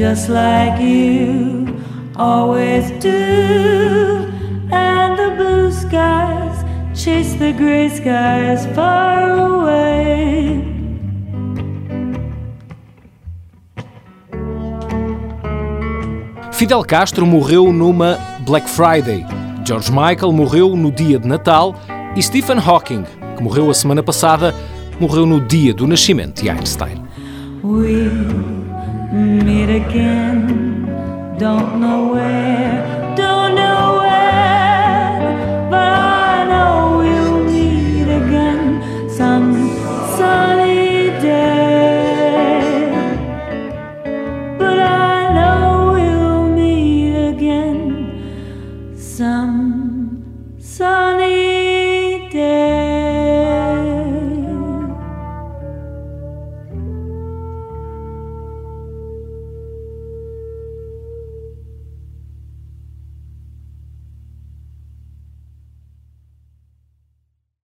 just like you always do, and the blue skies chase the gray skies far away. Fidel Castro morreu numa Black Friday. George Michael morreu no dia de Natal e Stephen Hawking, que morreu a semana passada, morreu no dia do nascimento de Einstein. Meet again, don't know where, don't know where, but I know we'll meet again some sunny day. But I know we'll meet again some sunny